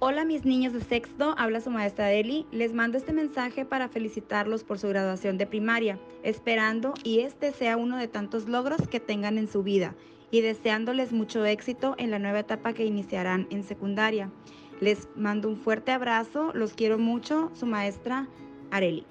Hola mis niños de sexto, habla su maestra Eli. Les mando este mensaje para felicitarlos por su graduación de primaria, esperando y este sea uno de tantos logros que tengan en su vida y deseándoles mucho éxito en la nueva etapa que iniciarán en secundaria. Les mando un fuerte abrazo, los quiero mucho, su maestra Areli.